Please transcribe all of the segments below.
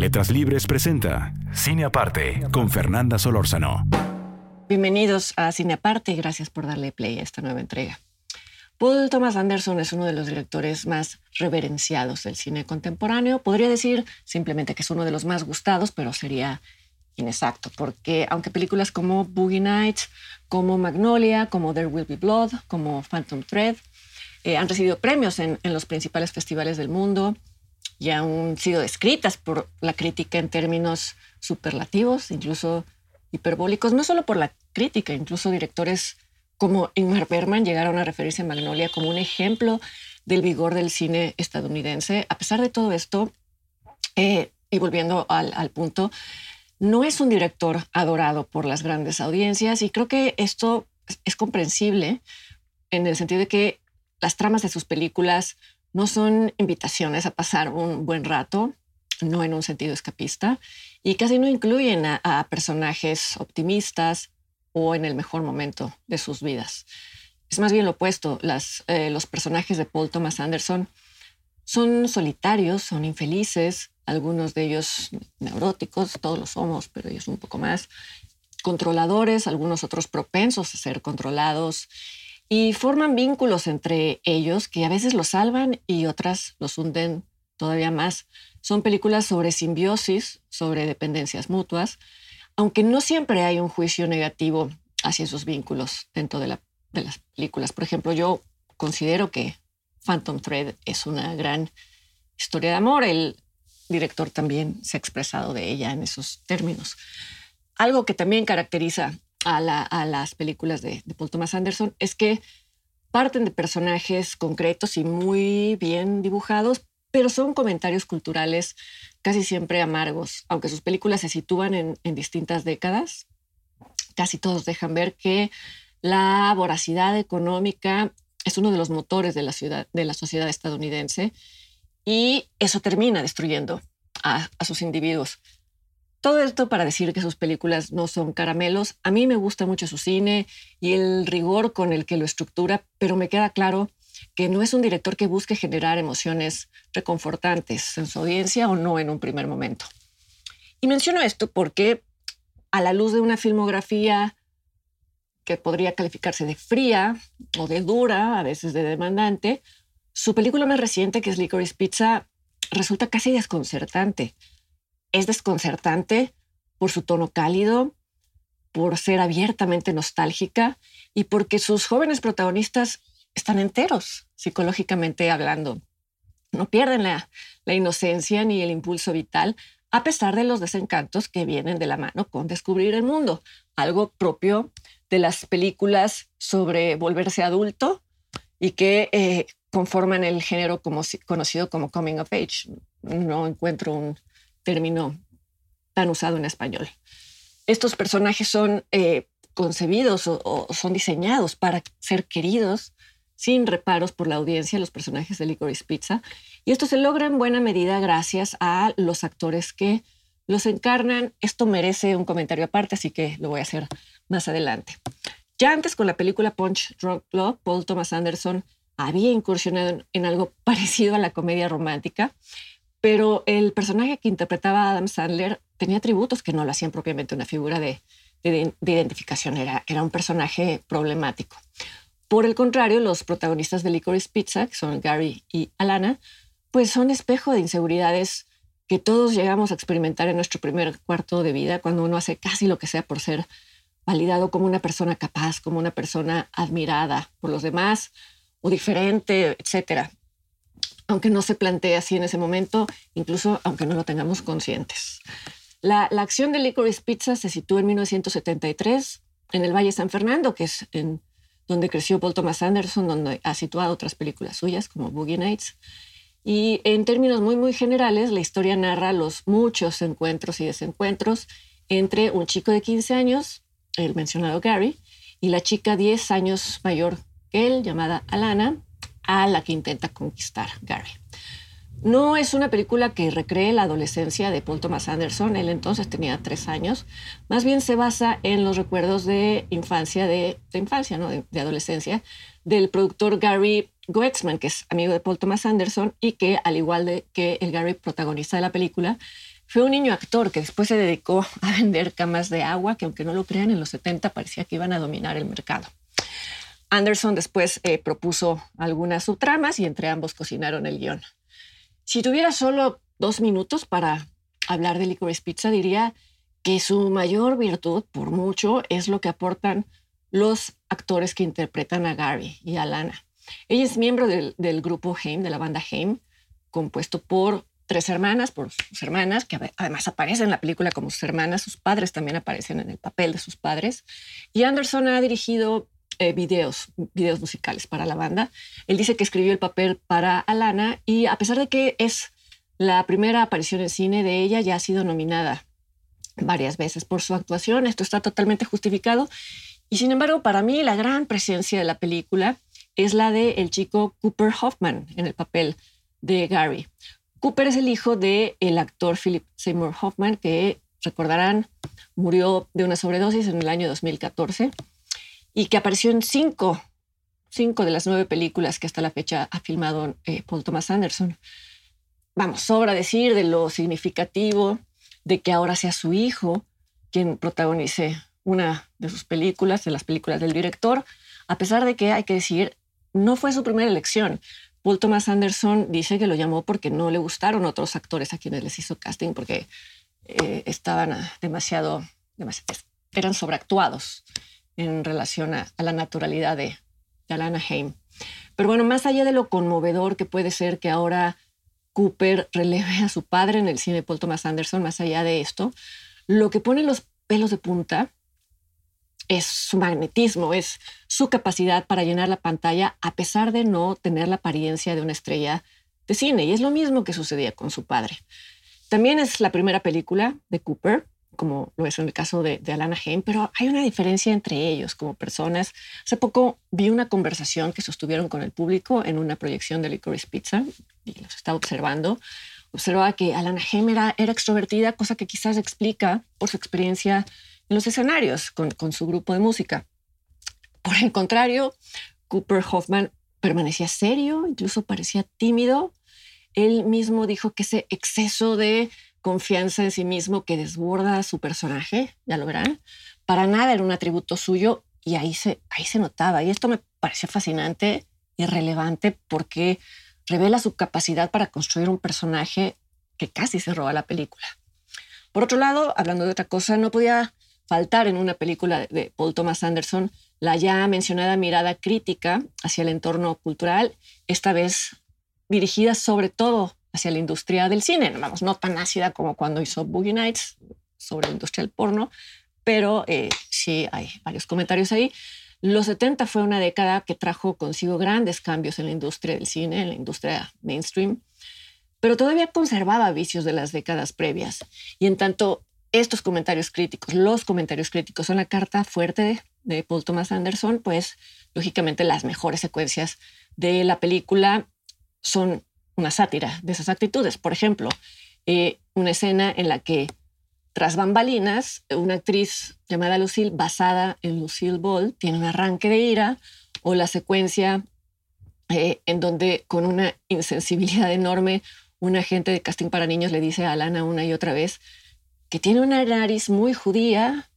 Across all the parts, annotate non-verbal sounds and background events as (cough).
Letras Libres presenta Cine Aparte con Fernanda Solórzano. Bienvenidos a Cine Aparte y gracias por darle play a esta nueva entrega. Paul Thomas Anderson es uno de los directores más reverenciados del cine contemporáneo. Podría decir simplemente que es uno de los más gustados, pero sería inexacto, porque aunque películas como Boogie Nights, como Magnolia, como There Will Be Blood, como Phantom Thread, eh, han recibido premios en, en los principales festivales del mundo y han sido descritas por la crítica en términos superlativos, incluso hiperbólicos, no solo por la crítica, incluso directores como Ingmar Bergman llegaron a referirse a Magnolia como un ejemplo del vigor del cine estadounidense. A pesar de todo esto, eh, y volviendo al, al punto, no es un director adorado por las grandes audiencias y creo que esto es comprensible en el sentido de que las tramas de sus películas no son invitaciones a pasar un buen rato, no en un sentido escapista, y casi no incluyen a, personajes optimistas o en el mejor momento de sus vidas. Es más bien lo opuesto. Eh, los personajes de Paul Thomas Anderson son solitarios, son infelices, algunos de ellos neuróticos, todos lo somos, pero ellos un poco más, controladores, algunos otros propensos a ser controlados, y forman vínculos entre ellos que a veces los salvan y otras los hunden todavía más. Son películas sobre simbiosis, sobre dependencias mutuas, aunque no siempre hay un juicio negativo hacia esos vínculos dentro de, de las películas. Por ejemplo, yo considero que Phantom Thread es una gran historia de amor. El director también se ha expresado de ella en esos términos. Algo que también caracteriza a, la, a las películas de, Paul Thomas Anderson es que parten de personajes concretos y muy bien dibujados, pero son comentarios culturales casi siempre amargos. Aunque sus películas se sitúan en, distintas décadas, casi todos dejan ver que la voracidad económica es uno de los motores de la, sociedad estadounidense y eso termina destruyendo a sus individuos. Todo esto para decir que sus películas no son caramelos. A mí me gusta mucho su cine y el rigor con el que lo estructura, pero me queda claro que no es un director que busque generar emociones reconfortantes en su audiencia o no en un primer momento. Y menciono esto porque a la luz de una filmografía que podría calificarse de fría o de dura, a veces de demandante, su película más reciente, que es Licorice Pizza, resulta casi desconcertante es desconcertante por su tono cálido, por ser abiertamente nostálgica y porque sus jóvenes protagonistas están enteros, psicológicamente hablando. No pierden la, inocencia ni el impulso vital, a pesar de los desencantos que vienen de la mano con descubrir el mundo, algo propio de las películas sobre volverse adulto y que eh, conforman el género conocido como coming of age. No encuentro un, término tan usado en español. Estos personajes son eh, concebidos o, o, son diseñados para ser queridos sin reparos por la audiencia, los personajes de Licorice Pizza. Y esto se logra en buena medida gracias a los actores que los encarnan. Esto merece un comentario aparte, así que lo voy a hacer más adelante. Ya antes con la película Punch Drunk Love, Paul Thomas Anderson había incursionado en, algo (laughs) parecido a la comedia romántica, pero el personaje que interpretaba Adam Sandler tenía atributos que no lo hacían propiamente una figura de, de, de identificación, era, era un personaje problemático. Por el contrario, los protagonistas de Licorice Pizza, que son Gary y Alana, pues son espejo de inseguridades que todos llegamos a experimentar en nuestro primer cuarto de vida, cuando uno hace casi lo que sea por ser validado como una persona capaz, como una persona admirada por los demás o diferente, etcétera aunque no se plantee así en ese momento, incluso aunque no lo tengamos conscientes. La, la acción de Licorice Pizza se sitúa en 1973 en el Valle San Fernando, que es en donde creció Paul Thomas Anderson, donde ha situado otras películas suyas como Boogie Nights. Y en términos muy, muy generales, la historia narra los muchos encuentros y desencuentros entre un chico de 15 años, el mencionado Gary, y la chica 10 años mayor que él, llamada Alana, a la que intenta conquistar Gary. No es una película que recree la adolescencia de Paul Thomas Anderson, él entonces tenía tres años, más bien se basa en los recuerdos de infancia, de, infancia, ¿no? de, adolescencia, del productor Gary Goetzman, que es amigo de Paul Thomas Anderson y que, al igual de que el Gary protagonista de la película, fue un niño actor que después se dedicó a vender camas de agua, que aunque no lo crean, en los 70 parecía que iban a dominar el mercado. Anderson después eh, propuso algunas subtramas y entre ambos cocinaron el guion. Si tuviera solo dos minutos para hablar de Licorice Pizza, diría que su mayor virtud, por mucho, es lo que aportan los actores que interpretan a Gary y a Lana. Ella es miembro del, grupo Haim, de la banda Haim, compuesto por tres hermanas, por sus hermanas, que además aparecen en la película como sus hermanas, sus padres también aparecen en el papel de sus padres. Y Anderson ha dirigido eh, videos, videos musicales para la banda. Él dice que escribió el papel para Alana y a pesar de que es la primera aparición en cine de ella, ya ha sido nominada varias veces por su actuación. Esto está totalmente justificado. Y sin embargo, para mí la gran presencia de la película es la de el chico Cooper Hoffman en el papel de Gary. Cooper es el hijo del el actor Philip Seymour Hoffman, que recordarán murió de una sobredosis en el año 2014 y que apareció en cinco, cinco de las nueve películas que hasta la fecha ha filmado eh, Paul Thomas Anderson. Vamos, sobra decir de lo significativo de que ahora sea su hijo quien protagonice una de sus películas, de las películas del director, a pesar de que hay que decir, no fue su primera elección. Paul Thomas Anderson dice que lo llamó porque no le gustaron otros actores a quienes les hizo casting porque eh, estaban demasiado, demasiado, eran sobreactuados en relación a, la naturalidad de, Alana Haim. Pero bueno, más allá de lo conmovedor que puede ser que ahora Cooper releve a su padre en el cine Paul Thomas Anderson, más allá de esto, lo que pone los pelos de punta es su magnetismo, es su capacidad para llenar la pantalla a pesar de no tener la apariencia de una estrella de cine. Y es lo mismo que sucedía con su padre. También es la primera película de Cooper como lo es en el caso de, Alana Haim, pero hay una diferencia entre ellos como personas. Hace poco vi una conversación que sostuvieron con el público en una proyección de Licorice Pizza y los estaba observando. Observaba que Alana Haim era, extrovertida, cosa que quizás explica por su experiencia en los escenarios con, con su grupo de música. Por el contrario, Cooper Hoffman permanecía serio, incluso parecía tímido. Él mismo dijo que ese exceso de confianza en sí mismo que desborda su personaje, ya lo verán. Para nada era un atributo suyo y ahí se, ahí se notaba. Y esto me pareció fascinante y relevante porque revela su capacidad para construir un personaje que casi se roba la película. Por otro lado, hablando de otra cosa, no podía faltar en una película de Paul Thomas Anderson la ya mencionada mirada crítica hacia el entorno cultural, esta vez dirigida sobre todo hacia la industria del cine, vamos, no tan ácida como cuando hizo Boogie Nights sobre la industria del porno, pero eh, sí hay varios comentarios ahí. Los 70 fue una década que trajo consigo grandes cambios en la industria del cine, en la industria mainstream, pero todavía conservaba vicios de las décadas previas. Y en tanto estos comentarios críticos, los comentarios críticos son la carta fuerte de Paul Thomas Anderson, pues lógicamente las mejores secuencias de la película son una sátira de esas actitudes. Por ejemplo, eh, una escena en la que tras bambalinas, una actriz llamada Lucille, basada en Lucille Ball, tiene un arranque de ira, o la secuencia eh, en donde con una insensibilidad enorme, un agente de casting para niños le dice a Alana una y otra vez que tiene una nariz muy judía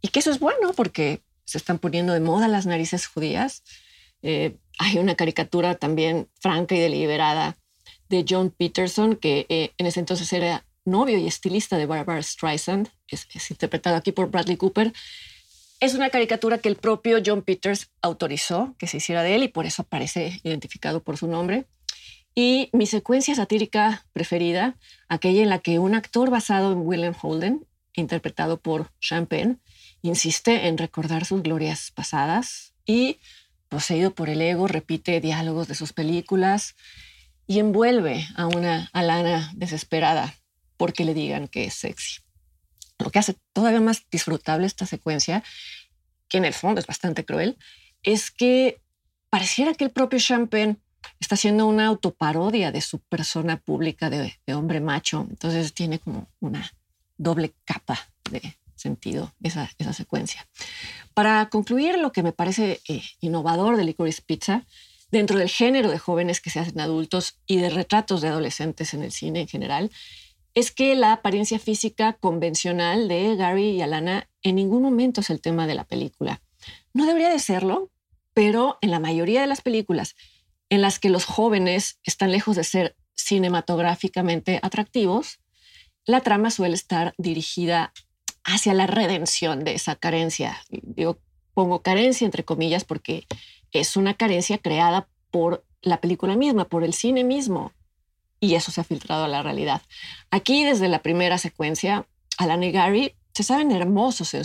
y que eso es bueno porque se están poniendo de moda las narices judías. Eh, hay una caricatura también franca y deliberada de John Peterson, que eh, en ese entonces era novio y estilista de Barbara Streisand, es, interpretado aquí por Bradley Cooper. Es una caricatura que el propio John Peters autorizó que se hiciera de él y por eso aparece identificado por su nombre. Y mi secuencia satírica preferida, aquella en la que un actor basado en William Holden, interpretado por Champagne, insiste en recordar sus glorias pasadas y, poseído por el ego, repite diálogos de sus películas y envuelve a una Alana desesperada porque le digan que es sexy. Lo que hace todavía más disfrutable esta secuencia, que en el fondo es bastante cruel, es que pareciera que el propio Champagne está haciendo una autoparodia de su persona pública de, hombre macho. Entonces tiene como una doble capa de sentido esa, secuencia. Para concluir, lo que me parece eh, innovador de Licorice Pizza, dentro del género de jóvenes que se hacen adultos y de retratos de adolescentes en el cine en general, es que la apariencia física convencional de Gary y Alana en ningún momento es el tema de la película. No debería de serlo, pero en la mayoría de las películas en las que los jóvenes están lejos de ser cinematográficamente atractivos, la trama suele estar dirigida hacia la redención de esa carencia. Digo, pongo carencia entre comillas porque es una carencia creada por la película misma, por el cine mismo. Y eso se ha filtrado a la realidad. Aquí, desde la primera secuencia, Alan y Gary se saben hermosos en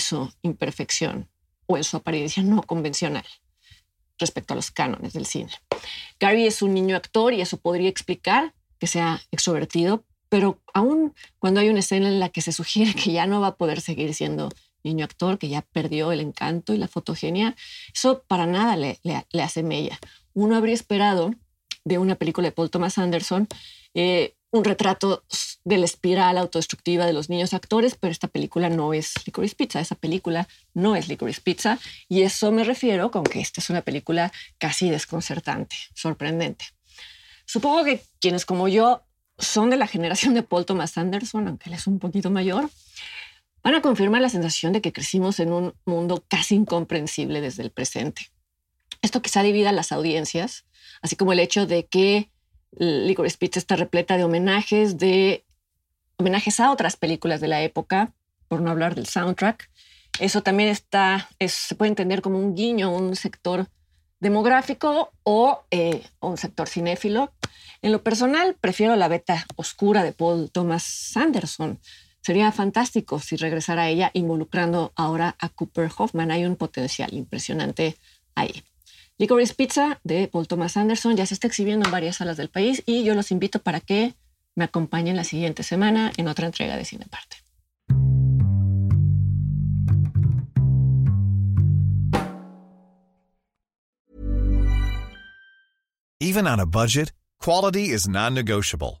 su, imperfección o en su apariencia no convencional respecto a los cánones del cine. Gary es un niño actor y eso podría explicar que sea extrovertido, pero aún cuando hay una escena en la que se sugiere que ya no va a poder seguir siendo niño actor, que ya perdió el encanto y la fotogenia, eso para nada le, le, hace mella. Uno habría esperado de una película de Paul Thomas Anderson eh, un retrato de la espiral autodestructiva de los niños actores, pero esta película no es Licorice Pizza, esa película no es Licorice Pizza, y eso me refiero con que esta es una película casi desconcertante, sorprendente. Supongo que quienes como yo son de la generación de Paul Thomas Anderson, aunque él es un poquito mayor, van a confirmar la sensación de que crecimos en un mundo casi incomprensible desde el presente. Esto quizá divida las audiencias, así como el hecho de que Licorice Pizza está repleta de homenajes, de homenajes a otras películas de la época, por no hablar del soundtrack. Eso también está, se puede entender como un guiño a un sector demográfico o eh, un sector cinéfilo. En lo personal, prefiero la beta oscura de Paul Thomas Sanderson. Sería fantástico si regresara a ella involucrando ahora a Cooper Hoffman. Hay un potencial impresionante ahí. Licorice Pizza de Paul Thomas Anderson ya se está exhibiendo en varias salas del país y yo los invito para que me acompañen la siguiente semana en otra entrega de Cine Parte. Even on a budget, quality is non-negotiable.